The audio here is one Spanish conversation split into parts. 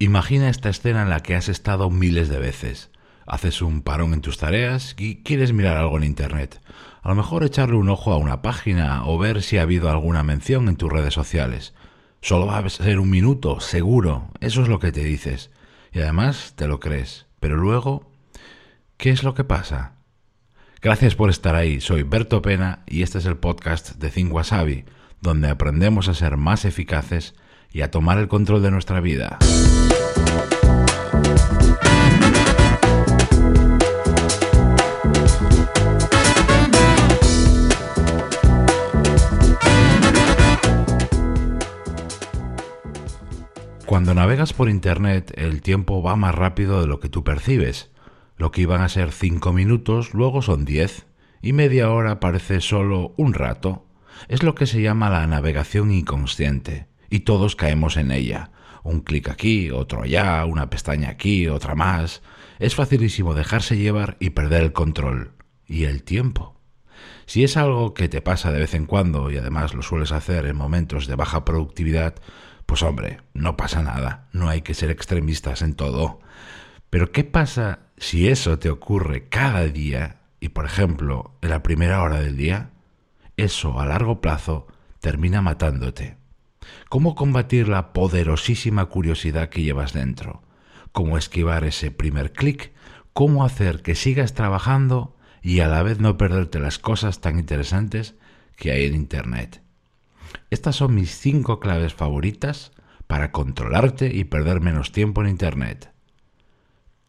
Imagina esta escena en la que has estado miles de veces. Haces un parón en tus tareas y quieres mirar algo en Internet. A lo mejor echarle un ojo a una página o ver si ha habido alguna mención en tus redes sociales. Solo va a ser un minuto, seguro. Eso es lo que te dices. Y además te lo crees. Pero luego, ¿qué es lo que pasa? Gracias por estar ahí. Soy Berto Pena y este es el podcast de Think Wasabi, donde aprendemos a ser más eficaces y a tomar el control de nuestra vida. Cuando navegas por Internet, el tiempo va más rápido de lo que tú percibes. Lo que iban a ser cinco minutos, luego son diez, y media hora parece solo un rato. Es lo que se llama la navegación inconsciente y todos caemos en ella. Un clic aquí, otro allá, una pestaña aquí, otra más. Es facilísimo dejarse llevar y perder el control. Y el tiempo. Si es algo que te pasa de vez en cuando y además lo sueles hacer en momentos de baja productividad, pues hombre, no pasa nada, no hay que ser extremistas en todo. Pero ¿qué pasa si eso te ocurre cada día y, por ejemplo, en la primera hora del día? Eso a largo plazo termina matándote. ¿Cómo combatir la poderosísima curiosidad que llevas dentro? ¿Cómo esquivar ese primer clic? ¿Cómo hacer que sigas trabajando y a la vez no perderte las cosas tan interesantes que hay en Internet? Estas son mis cinco claves favoritas para controlarte y perder menos tiempo en Internet.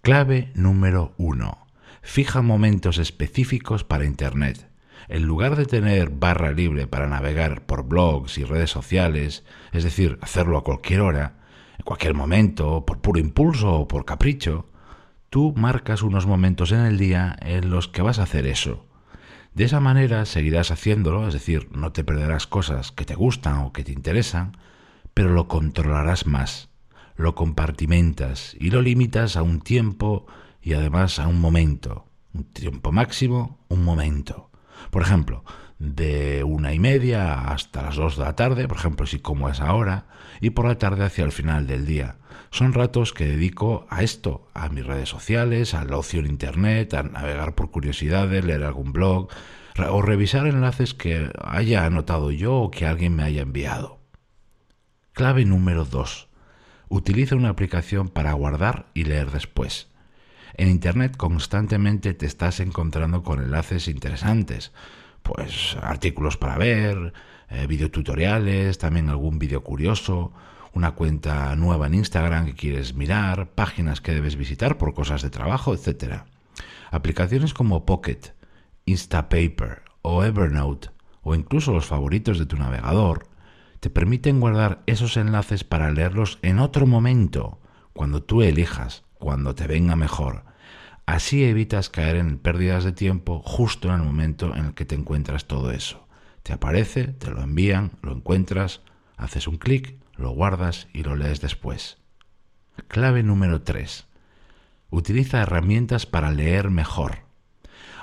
Clave número uno. Fija momentos específicos para Internet. En lugar de tener barra libre para navegar por blogs y redes sociales, es decir, hacerlo a cualquier hora, en cualquier momento, por puro impulso o por capricho, tú marcas unos momentos en el día en los que vas a hacer eso. De esa manera seguirás haciéndolo, es decir, no te perderás cosas que te gustan o que te interesan, pero lo controlarás más, lo compartimentas y lo limitas a un tiempo y además a un momento. Un tiempo máximo, un momento. Por ejemplo, de una y media hasta las dos de la tarde, por ejemplo, si como es ahora, y por la tarde hacia el final del día. Son ratos que dedico a esto, a mis redes sociales, al ocio en Internet, a navegar por curiosidades, leer algún blog o revisar enlaces que haya anotado yo o que alguien me haya enviado. Clave número 2. Utiliza una aplicación para guardar y leer después. En Internet constantemente te estás encontrando con enlaces interesantes, pues artículos para ver, eh, videotutoriales, también algún vídeo curioso, una cuenta nueva en Instagram que quieres mirar, páginas que debes visitar por cosas de trabajo, etc. Aplicaciones como Pocket, Instapaper o Evernote, o incluso los favoritos de tu navegador, te permiten guardar esos enlaces para leerlos en otro momento, cuando tú elijas, cuando te venga mejor, Así evitas caer en pérdidas de tiempo justo en el momento en el que te encuentras todo eso. Te aparece, te lo envían, lo encuentras, haces un clic, lo guardas y lo lees después. Clave número 3. Utiliza herramientas para leer mejor.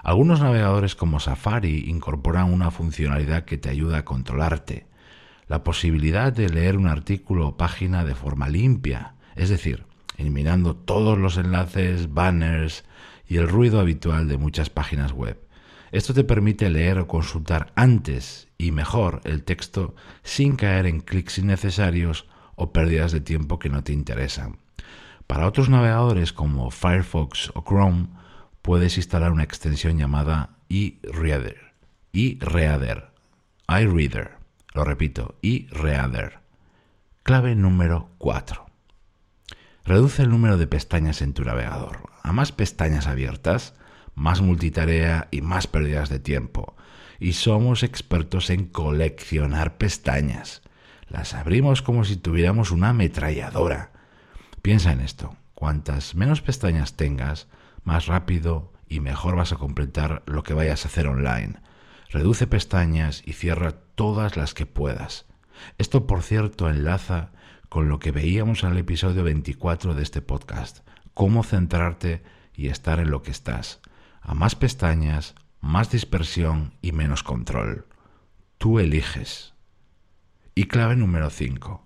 Algunos navegadores como Safari incorporan una funcionalidad que te ayuda a controlarte. La posibilidad de leer un artículo o página de forma limpia, es decir, eliminando todos los enlaces, banners y el ruido habitual de muchas páginas web. Esto te permite leer o consultar antes y mejor el texto sin caer en clics innecesarios o pérdidas de tiempo que no te interesan. Para otros navegadores como Firefox o Chrome puedes instalar una extensión llamada eReader. eReader. iReader. Lo repito, eReader. Clave número 4. Reduce el número de pestañas en tu navegador. A más pestañas abiertas, más multitarea y más pérdidas de tiempo. Y somos expertos en coleccionar pestañas. Las abrimos como si tuviéramos una ametralladora. Piensa en esto. Cuantas menos pestañas tengas, más rápido y mejor vas a completar lo que vayas a hacer online. Reduce pestañas y cierra todas las que puedas. Esto, por cierto, enlaza con lo que veíamos en el episodio 24 de este podcast, cómo centrarte y estar en lo que estás. A más pestañas, más dispersión y menos control. Tú eliges. Y clave número 5.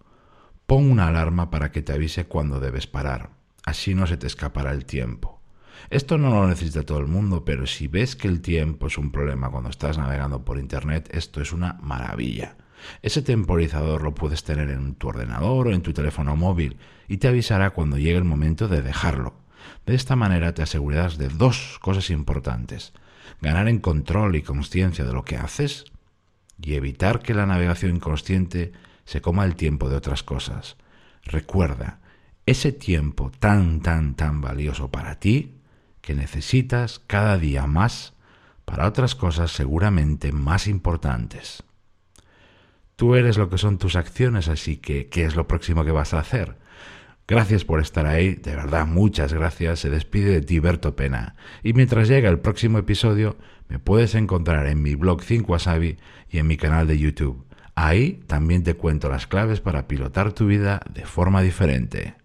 Pon una alarma para que te avise cuando debes parar. Así no se te escapará el tiempo. Esto no lo necesita todo el mundo, pero si ves que el tiempo es un problema cuando estás navegando por Internet, esto es una maravilla. Ese temporizador lo puedes tener en tu ordenador o en tu teléfono móvil y te avisará cuando llegue el momento de dejarlo. De esta manera te asegurarás de dos cosas importantes. Ganar en control y conciencia de lo que haces y evitar que la navegación inconsciente se coma el tiempo de otras cosas. Recuerda, ese tiempo tan, tan, tan valioso para ti que necesitas cada día más para otras cosas seguramente más importantes. Tú eres lo que son tus acciones, así que ¿qué es lo próximo que vas a hacer? Gracias por estar ahí, de verdad, muchas gracias. Se despide de ti, Berto Pena. Y mientras llega el próximo episodio, me puedes encontrar en mi blog 5 Wasabi y en mi canal de YouTube. Ahí también te cuento las claves para pilotar tu vida de forma diferente.